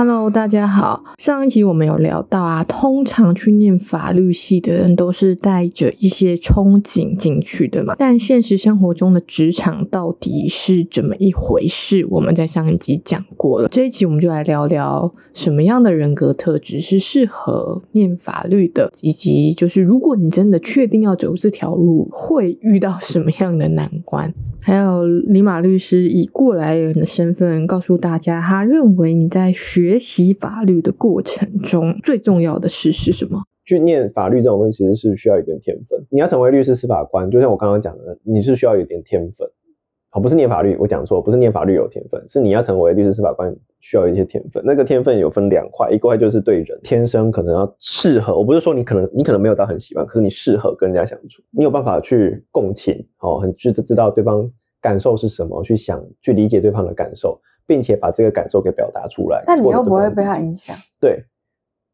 Hello，大家好。上一集我们有聊到啊，通常去念法律系的人都是带着一些憧憬进去的嘛。但现实生活中的职场到底是怎么一回事？我们在上一集讲过了。这一集我们就来聊聊什么样的人格特质是适合念法律的，以及就是如果你真的确定要走这条路，会遇到什么样的难关？还有李马律师以过来人的身份告诉大家，他认为你在学学习法律的过程中最重要的事是什么？去念法律这种东西其实是需要一点天分。你要成为律师、司法官，就像我刚刚讲的，你是需要有一点天分。好，不是念法律，我讲错，不是念法律有天分，是你要成为律师、司法官需要一些天分。那个天分有分两块，一块就是对人天生可能要适合。我不是说你可能你可能没有到很喜欢，可是你适合跟人家相处，你有办法去共情，哦，很知知道对方感受是什么，去想去理解对方的感受，并且把这个感受给表达出来。但你又不会被他影响。对，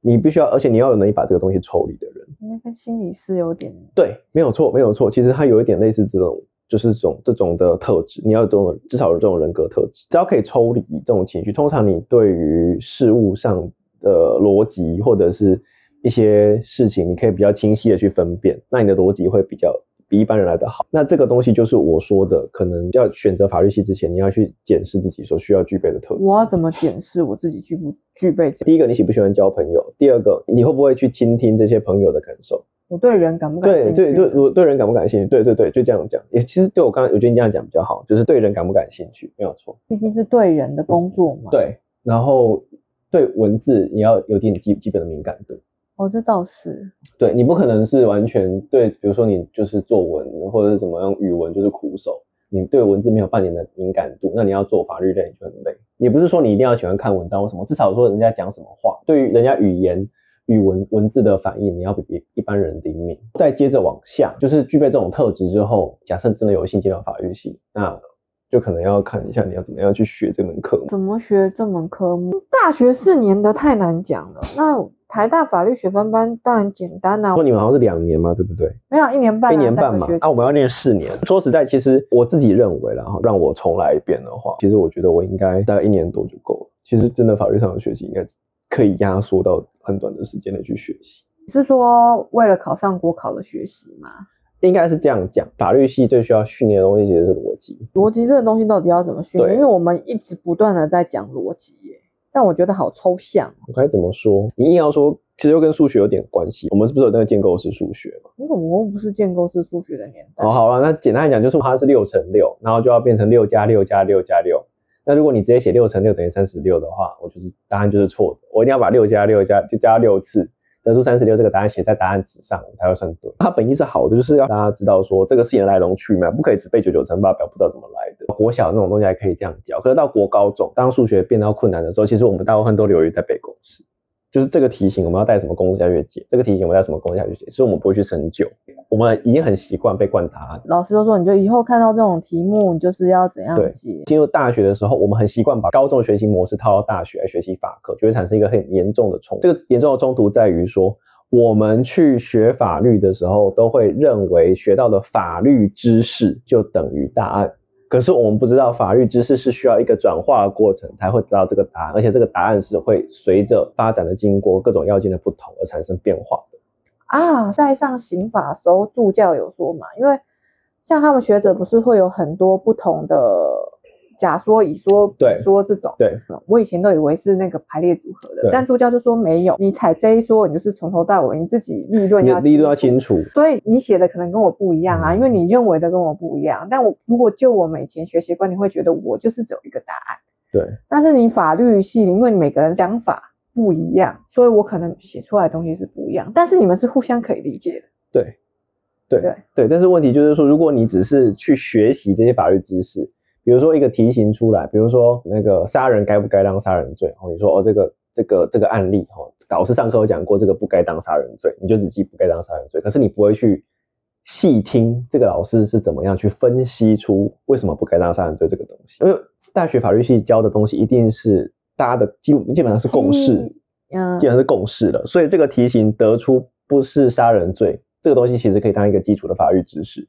你必须要，而且你要有能力把这个东西抽离的人。应该跟心理师有点。对，没有错，没有错。其实他有一点类似这种，就是这种这种的特质。你要有这种至少有这种人格特质，只要可以抽离这种情绪，通常你对于事物上的逻辑或者是一些事情，你可以比较清晰的去分辨，那你的逻辑会比较。比一般人来的好，那这个东西就是我说的，可能要选择法律系之前，你要去检视自己所需要具备的特质。我要怎么检视我自己具不具备？第一个，你喜不喜欢交朋友？第二个，你会不会去倾听这些朋友的感受？我对人感不感兴趣？对对对，我对人感不感兴趣？对对对，就这样讲。也其实对我刚刚，我觉得你这样讲比较好，就是对人感不感兴趣，没有错。毕竟是对人的工作嘛。对，然后对文字你要有点基基本的敏感度。哦，这倒是。对，你不可能是完全对，比如说你就是作文或者是怎么样语文就是苦手，你对文字没有半点的敏感度，那你要做法律类就很累。也不是说你一定要喜欢看文章或什么，至少说人家讲什么话，对于人家语言语文文字的反应，你要比一般人灵敏。再接着往下，就是具备这种特质之后，假设真的有幸进到法律系，那就可能要看一下你要怎么样去学这门科目。怎么学这门科目？大学四年的太难讲了。那。台大法律学分班当然简单啊，说你们好像是两年嘛，对不对？没有一年半，一年半嘛。啊，我们要念四年。说实在，其实我自己认为，然后让我重来一遍的话，其实我觉得我应该大概一年多就够了。其实真的法律上的学习应该可以压缩到很短的时间内去学习。是说为了考上国考的学习吗？应该是这样讲。法律系最需要训练的东西其实是逻辑。逻辑这个东西到底要怎么训练？因为我们一直不断的在讲逻辑耶。但我觉得好抽象。我该怎么说？你硬要说，其实又跟数学有点关系。我们是不是有那个建构式数学嘛？因为我们不是建构式数学的年代。哦，好了，那简单来讲，就是它是六乘六，然后就要变成六加六加六加六。那如果你直接写六乘六等于三十六的话，我就是答案就是错的。我一定要把六加六加就加六次。得出三十六这个答案写在答案纸上才会算对。它本意是好的，就是要大家知道说这个事情的来龙去脉，不可以只背九九乘法表，不知道怎么来的。国小那种东西还可以这样教，可是到国高中，当数学变到困难的时候，其实我们大部分都流于在背公式。就是这个题型，我们要带什么公式下去解？这个题型我们带什么公式下去解？所以我们不会去深究，我们已经很习惯被灌答案。老师都说，你就以后看到这种题目，你就是要怎样解？进入大学的时候，我们很习惯把高中的学习模式套到大学来学习法科，就会产生一个很严重的冲突。这个严重的冲突在于说，我们去学法律的时候，都会认为学到的法律知识就等于答案。可是我们不知道，法律知识是需要一个转化的过程才会得到这个答案，而且这个答案是会随着发展的经过、各种要件的不同而产生变化的。啊，在上刑法的时候，助教有说嘛，因为像他们学者不是会有很多不同的。甲说乙说丙说这种，对，我以前都以为是那个排列组合的，但助教就说没有，你采这一说，你就是从头到尾你自己立论要立论要清楚，所以你写的可能跟我不一样啊，因为你认为的跟我不一样。但我如果就我们以前学习观，你会觉得我就是只有一个答案，对。但是你法律系，因为你每个人想法不一样，所以我可能写出来的东西是不一样，但是你们是互相可以理解的，对，对，对，对。但是问题就是说，如果你只是去学习这些法律知识。比如说一个题型出来，比如说那个杀人该不该当杀人罪？哦，你说哦，这个这个这个案例，哦，导师上课有讲过，这个不该当杀人罪，你就只记不该当杀人罪。可是你不会去细听这个老师是怎么样去分析出为什么不该当杀人罪这个东西。因为大学法律系教的东西一定是大家的基基本上是共识，嗯，基本上是共识了。所以这个题型得出不是杀人罪这个东西，其实可以当一个基础的法律知识。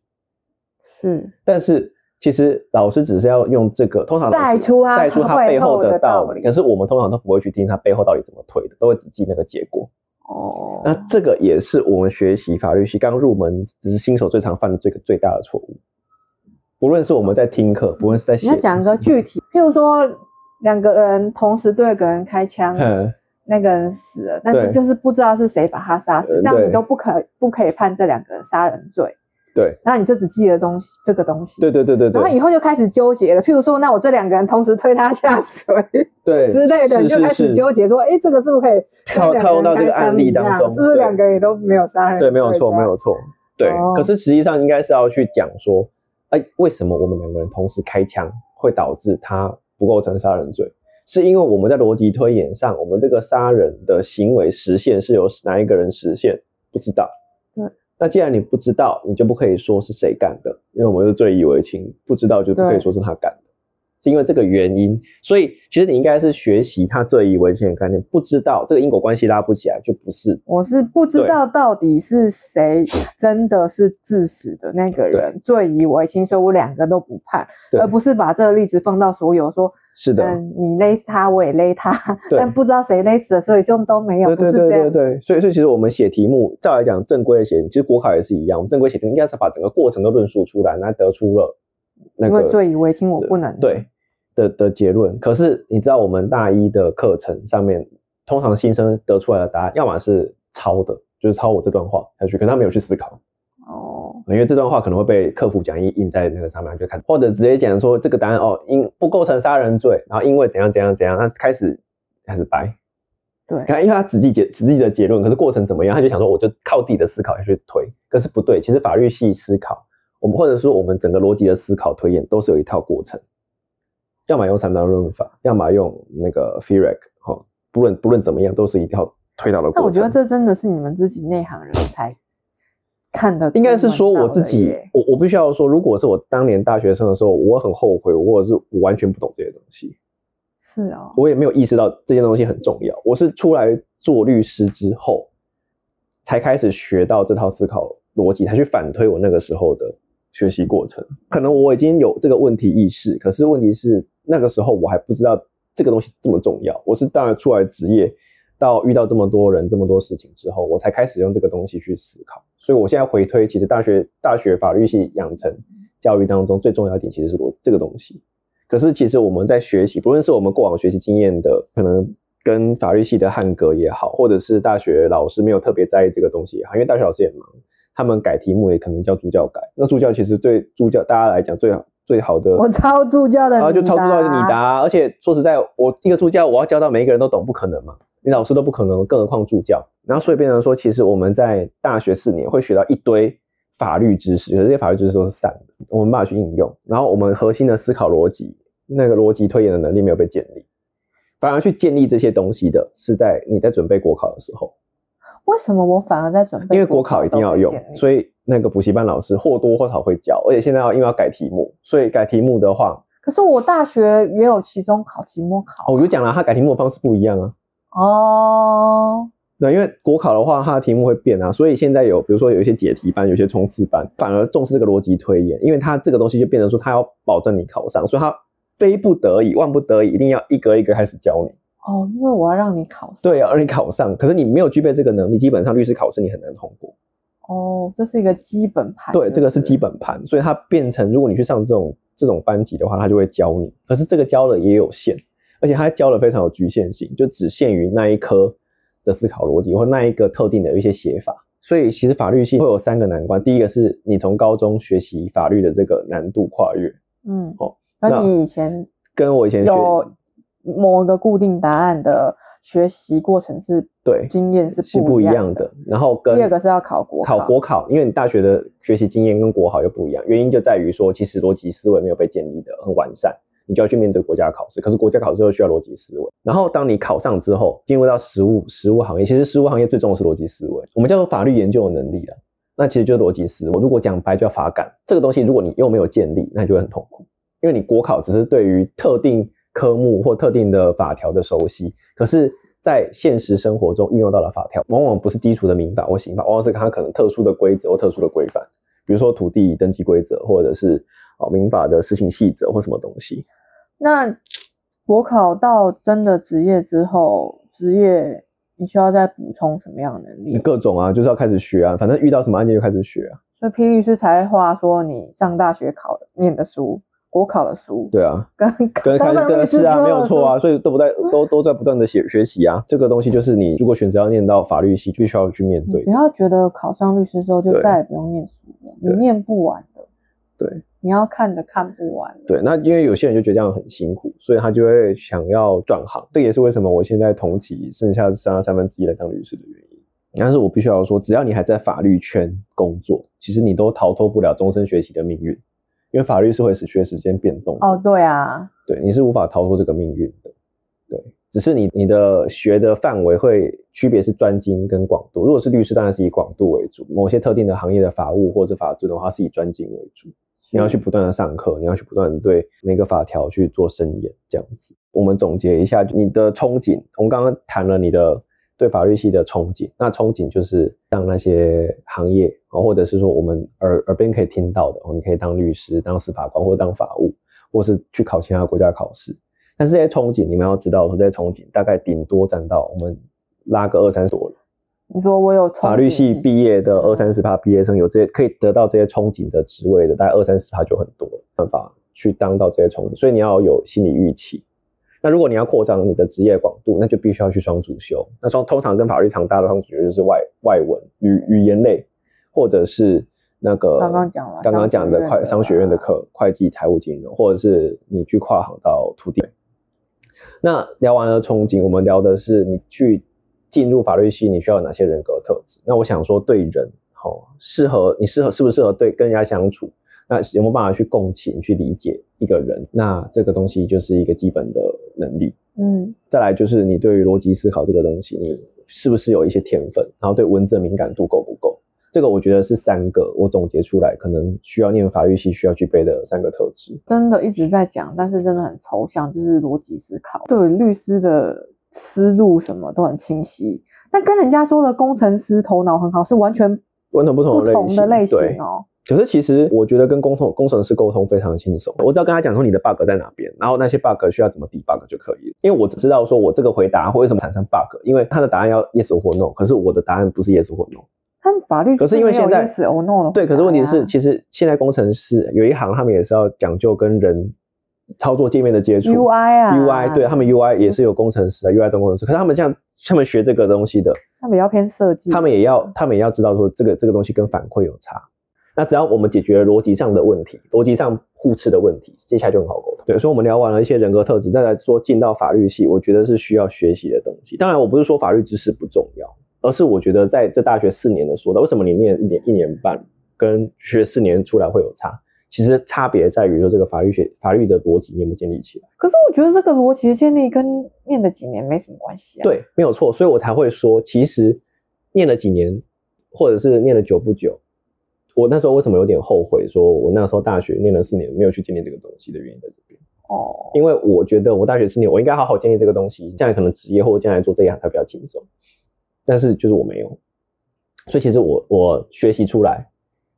是，但是。其实老师只是要用这个，通常带出啊带出他背后的道理，可是我们通常都不会去听他背后到底怎么推的，都会只记那个结果。哦，那这个也是我们学习法律系刚入门，只是新手最常犯的这个最大的错误。不论是我们在听课，不论是在写，你要讲个具体，譬如说两个人同时对一个人开枪，嗯，那个人死了，但是就是不知道是谁把他杀死，这样你都不可不可以判这两个人杀人罪。对，那你就只记得东西这个东西。对对对对对。然后以后就开始纠结了。譬如说，那我这两个人同时推他下水，对 之类的，你就开始纠结说，哎，这个是不是可以套套用到这个案例当中？是不是两个人也都没有杀人？对，没有错，没有错。对，可是实际上应该是要去讲说，哎，为什么我们两个人同时开枪会导致他不构成杀人罪？是因为我们在逻辑推演上，我们这个杀人的行为实现是由哪一个人实现？不知道。对。那既然你不知道，你就不可以说是谁干的，因为我们是最以为情，不知道就不可以说是他干的，是因为这个原因。所以其实你应该是学习他最疑为轻的概念，不知道这个因果关系拉不起来就不是。我是不知道到底是谁真的是致死的那个人，最疑为轻，所以我两个都不判，而不是把这个例子放到所有说。是的，嗯，你勒死他，我也勒他，但不知道谁勒死的，所以就都没有。对对对对对，所以所以其实我们写题目，照来讲正规的写，其实国考也是一样，我们正规写题目应该是把整个过程都论述出来，那得出了那个罪疑为轻，我不能对的的结论。可是你知道，我们大一的课程上面，通常新生得出来的答案，要么是抄的，就是抄我这段话下去，可是他没有去思考。哦因为这段话可能会被客服讲义印在那个上面就看，或者直接讲说这个答案哦，因不构成杀人罪，然后因为怎样怎样怎样，他开始开始掰。对，看，因为他只记结只记得结论，可是过程怎么样，他就想说我就靠自己的思考去推，可是不对，其实法律系思考，我们或者说我们整个逻辑的思考推演都是有一套过程，要么用三段论法，要么用那个 FIRAC 哈，不论不论怎么样，都是一套推导的过程。那我觉得这真的是你们自己内行人才。看的应该是说我自己，我我必须要说，如果是我当年大学生的时候，我很后悔，或者是我完全不懂这些东西。是哦，我也没有意识到这些东西很重要。我是出来做律师之后，才开始学到这套思考逻辑，才去反推我那个时候的学习过程。可能我已经有这个问题意识，可是问题是那个时候我还不知道这个东西这么重要。我是当然出来职业。到遇到这么多人、这么多事情之后，我才开始用这个东西去思考。所以我现在回推，其实大学大学法律系养成教育当中最重要一点，其实是我这个东西。可是其实我们在学习，不论是我们过往学习经验的，可能跟法律系的汉格也好，或者是大学老师没有特别在意这个东西也好，因为大学老师也忙，他们改题目也可能叫助教改。那助教其实对助教大家来讲最好最好的，我抄助教的，然后就抄助教的你答。而且说实在，我一个助教我要教到每一个人都懂，不可能嘛。你老师都不可能，更何况助教。然后所以变成说，其实我们在大学四年会学到一堆法律知识，可是这些法律知识都是散的，我们没办法去应用。然后我们核心的思考逻辑，那个逻辑推演的能力没有被建立，反而去建立这些东西的是在你在准备国考的时候。为什么我反而在准备？因为国考一定要用，所以那个补习班老师或多或少会教，而且现在要因为要改题目，所以改题目的话，可是我大学也有期中考、期末考、啊。哦，我就讲了，他改题目的方式不一样啊。哦，对，因为国考的话，它的题目会变啊，所以现在有，比如说有一些解题班，有些冲刺班，反而重视这个逻辑推演，因为它这个东西就变成说，它要保证你考上，所以它非不得已、万不得已，一定要一格一格开始教你。哦，因为我要让你考上。对，要让你考上，可是你没有具备这个能力，基本上律师考试你很难通过。哦，这是一个基本盘。对，这个是基本盘，所以它变成，如果你去上这种这种班级的话，他就会教你，可是这个教的也有限。而且他教的非常有局限性，就只限于那一科的思考逻辑或那一个特定的一些写法。所以其实法律系会有三个难关，第一个是你从高中学习法律的这个难度跨越，嗯，哦，那你以前跟我以前有某一个固定答案的学习过程是，对，经验是是不一样的。然后跟第二个是要考国考，考国考，因为你大学的学习经验跟国考又不一样，原因就在于说，其实逻辑思维没有被建立的很完善。你就要去面对国家考试，可是国家考试又需要逻辑思维。然后当你考上之后，进入到实务实务行业，其实实务行业最重要的是逻辑思维，我们叫做法律研究的能力了。那其实就是逻辑思。维如果讲白叫法感，这个东西如果你又没有建立，那就会很痛苦，因为你国考只是对于特定科目或特定的法条的熟悉，可是，在现实生活中运用到的法条，往往不是基础的民法或刑法，往往是它可能特殊的规则或特殊的规范，比如说土地登记规则，或者是哦民法的施行细则或什么东西。那国考到真的职业之后，职业你需要再补充什么样的能力？各种啊，就是要开始学啊，反正遇到什么案件就开始学啊。所以批律师才话说，你上大学考的念的书。国考的书，对啊，跟跟开始是啊，没有错啊，所以都不在 都都在不断的写学习啊。这个东西就是你如果选择要念到法律系，必须要去面对。不要觉得考上律师之后就再也不用念书了，你念不完的。对，你要看的看不完。对，那因为有些人就觉得这样很辛苦，所以他就会想要转行。这也是为什么我现在同期剩下剩下三分之一来当律师的原因。但是我必须要说，只要你还在法律圈工作，其实你都逃脱不了终身学习的命运。因为法律是会随时间变动哦，对啊，对，你是无法逃脱这个命运的，对，只是你你的学的范围会区别是专精跟广度。如果是律师，当然是以广度为主；某些特定的行业的法务或者法律的话，是以专精为主。你要去不断的上课，你要去不断的对每个法条去做深研，这样子。我们总结一下你的憧憬，我们刚刚谈了你的。对法律系的憧憬，那憧憬就是让那些行业，或者是说我们耳耳边可以听到的，你可以当律师、当司法官，或者当法务，或是去考其他国家考试。但是这些憧憬，你们要知道，说这些憧憬大概顶多占到我们拉个二三十了。你说我有法律系毕业的二三十趴毕业生，有这些可以得到这些憧憬的职位的，大概二三十趴就很多了，办法去当到这些憧憬，所以你要有心理预期。那如果你要扩张你的职业广度，那就必须要去双主修。那双通常跟法律常搭的双主修就是外外文语语言类，或者是那个刚刚讲了刚刚讲的会商学院的课，会计、财务、金融，或者是你去跨行到土地。那聊完了憧憬，我们聊的是你去进入法律系，你需要有哪些人格特质？那我想说，对人好适合你适合适不适合对跟人家相处？那有没有办法去共情、去理解一个人？那这个东西就是一个基本的能力。嗯，再来就是你对于逻辑思考这个东西，你是不是有一些天分？然后对文字的敏感度够不够？这个我觉得是三个我总结出来，可能需要念法律系需要具备的三个特质。真的一直在讲，但是真的很抽象，就是逻辑思考。对律师的思路什么都很清晰，但跟人家说的工程师头脑很好是完全完全不同的类型哦。可是其实我觉得跟工程工程师沟通非常的轻松，我只要跟他讲说你的 bug 在哪边，然后那些 bug 需要怎么 debug 就可以了。因为我只知道说我这个回答会为什么产生 bug，因为他的答案要 yes 或 no，可是我的答案不是 yes 或 no。他法律可是因为现在 yes or no 对，可是问题是其实现在工程师有一行他们也是要讲究跟人操作界面的接触，UI 啊，UI 对他们 UI 也是有工程师啊，UI 端工程师，可是他们像他们学这个东西的，他们也要偏设计，他们也要他们也要知道说这个这个东西跟反馈有差。那只要我们解决了逻辑上的问题，逻辑上互斥的问题，接下来就很好沟通。对，所以我们聊完了一些人格特质，再来说进到法律系，我觉得是需要学习的东西。当然，我不是说法律知识不重要，而是我觉得在这大学四年的说的，为什么你念一年一年半跟学四年出来会有差？其实差别在于说这个法律学法律的逻辑你有没有建立起来。可是我觉得这个逻辑的建立跟念了几年没什么关系啊。对，没有错，所以我才会说，其实念了几年，或者是念了久不久。我那时候为什么有点后悔？说我那时候大学念了四年没有去建立这个东西的原因在这边哦，因为我觉得我大学四年我应该好好建立这个东西，将来可能职业或者将来做这一行才比较轻松。但是就是我没有，所以其实我我学习出来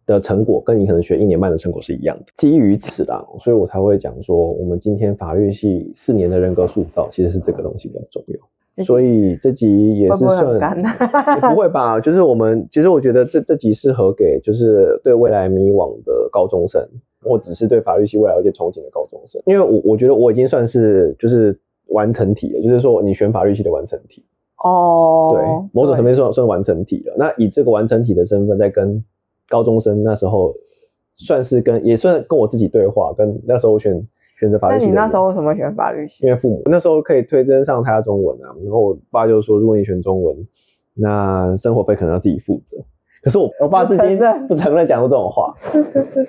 的成果跟你可能学一年半的成果是一样的。基于此啦，所以我才会讲说，我们今天法律系四年的人格塑造其实是这个东西比较重要。所以这集也是算会不会也不会吧？就是我们其实我觉得这这集适合给就是对未来迷惘的高中生，或只是对法律系未来有些憧憬的高中生。因为我我觉得我已经算是就是完成体了，就是说你选法律系的完成体哦。对，某种层面算算完成体了。那以这个完成体的身份，在跟高中生那时候算是跟也算跟我自己对话，跟那时候我选。选择法律系。那你那时候为什么选法律系？因为父母那时候可以推甄上台大中文啊，然后我爸就说，如果你选中文，那生活费可能要自己负责。可是我我爸至今不承认讲过这种话。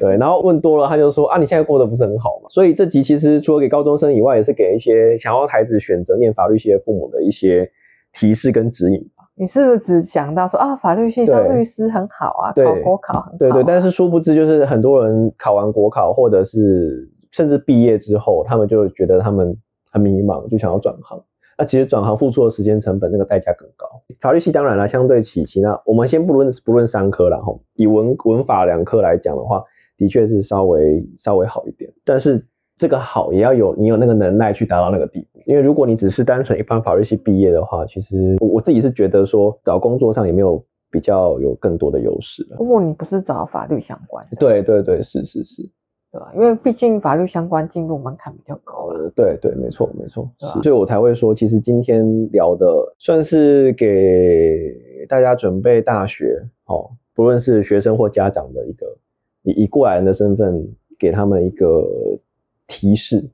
对，然后问多了，他就说啊，你现在过得不是很好嘛？所以这集其实除了给高中生以外，也是给一些想要孩子选择念法律系的父母的一些提示跟指引吧。你是不是只想到说啊，法律系当律师很好啊，对考国考很好、啊？对对，但是殊不知，就是很多人考完国考，或者是甚至毕业之后，他们就觉得他们很迷茫，就想要转行。那其实转行付出的时间成本，那个代价更高。法律系当然了，相对起其他，我们先不论不论三科了哈，以文文法两科来讲的话，的确是稍微稍微好一点。但是这个好也要有你有那个能耐去达到那个地步。因为如果你只是单纯一般法律系毕业的话，其实我我自己是觉得说找工作上也没有比较有更多的优势了。如果你不是找法律相关的，对对对，是是是。对吧？因为毕竟法律相关进入门槛比较高了。对对，没错没错。是，所以我才会说，其实今天聊的算是给大家准备大学哦，不论是学生或家长的一个以以过来人的身份，给他们一个提示。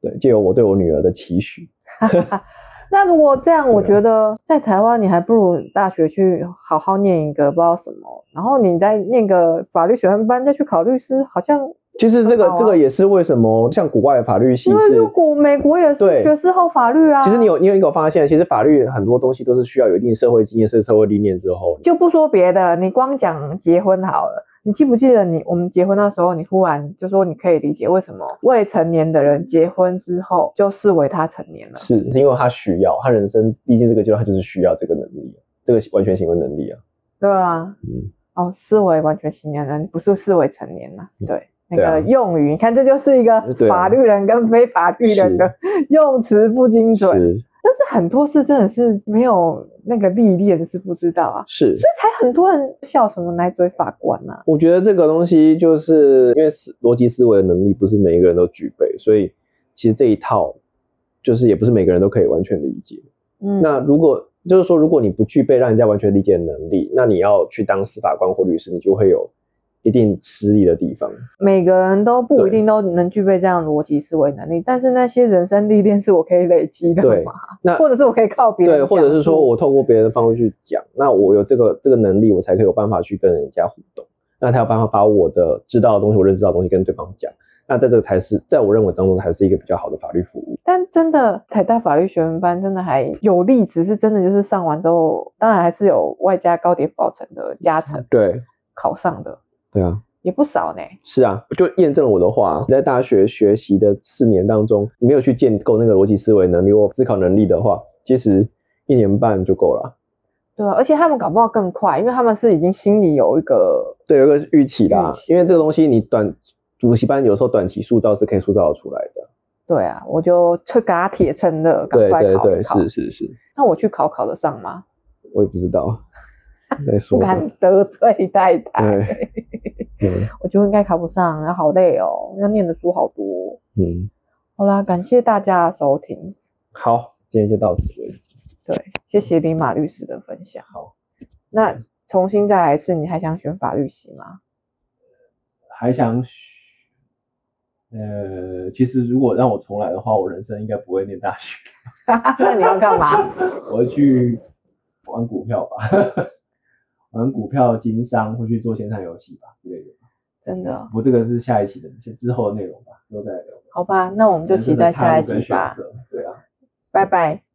对，借由我对我女儿的期许。那如果这样，我觉得在台湾，你还不如大学去好好念一个不知道什么，然后你再念个法律学院班，再去考律师，好像其实这个这个也是为什么像国外的法律系是，因为如果美国也是学士后法律啊。其实你有你有一个发现，其实法律很多东西都是需要有一定社会经验、社社会历练之后。就不说别的，你光讲结婚好了。你记不记得你我们结婚那时候，你忽然就说你可以理解为什么未成年的人结婚之后就视为他成年了？是，是因为他需要，他人生历经这个阶段，他就是需要这个能力，这个完全行为能力啊。对啊，嗯，哦，视为完全行为能力，不是视为成年了。对，那个用语，你看这就是一个法律人跟非法律人的 用词不精准。是。但是很多事真的是没有那个历练是不知道啊，是，所以才很多人笑什么奶嘴法官啊。我觉得这个东西就是因为逻辑思维的能力不是每一个人都具备，所以其实这一套就是也不是每个人都可以完全理解。嗯，那如果就是说，如果你不具备让人家完全理解的能力，那你要去当司法官或律师，你就会有。一定吃力的地方，每个人都不一定都能具备这样逻辑思维能力，但是那些人生历练是我可以累积的嘛？那或者是我可以靠别人，对，或者是说我透过别人的方式去讲，那我有这个这个能力，我才可以有办法去跟人家互动，那才有办法把我的知道的东西，我认知到的东西跟对方讲，那在这个才是在我认为当中还是一个比较好的法律服务。但真的台大法律学院班真的还有例子，是真的就是上完之后，当然还是有外加高点保成的加成，对，考上的。对啊，也不少呢。是啊，就验证了我的话，你在大学学习的四年当中，没有去建构那个逻辑思维能力或思考能力的话，其实一年半就够了。对啊，而且他们搞不好更快，因为他们是已经心里有一个对，有一个预期啦。因为这个东西，你短补习班有时候短期塑造是可以塑造出来的。对啊，我就去打铁趁热，赶快考考。对对对，是是是。那我去考考得上吗？我也不知道。不敢得罪太太，嗯，我觉得应该考不上，然后好累哦，要念的书好多。嗯，好啦，感谢大家的收听。好，今天就到此为止。对，谢谢李马律师的分享。好，那重新再来一次，你还想选法律系吗？还想选？呃，其实如果让我重来的话，我人生应该不会念大学。那你要干嘛？我会去玩股票吧。玩股票、经商，或去做线上游戏吧之类的。真的，我这个是下一期的，是之后的内容吧，都在聊。好吧，那我们就期待下一期吧。对啊，拜拜。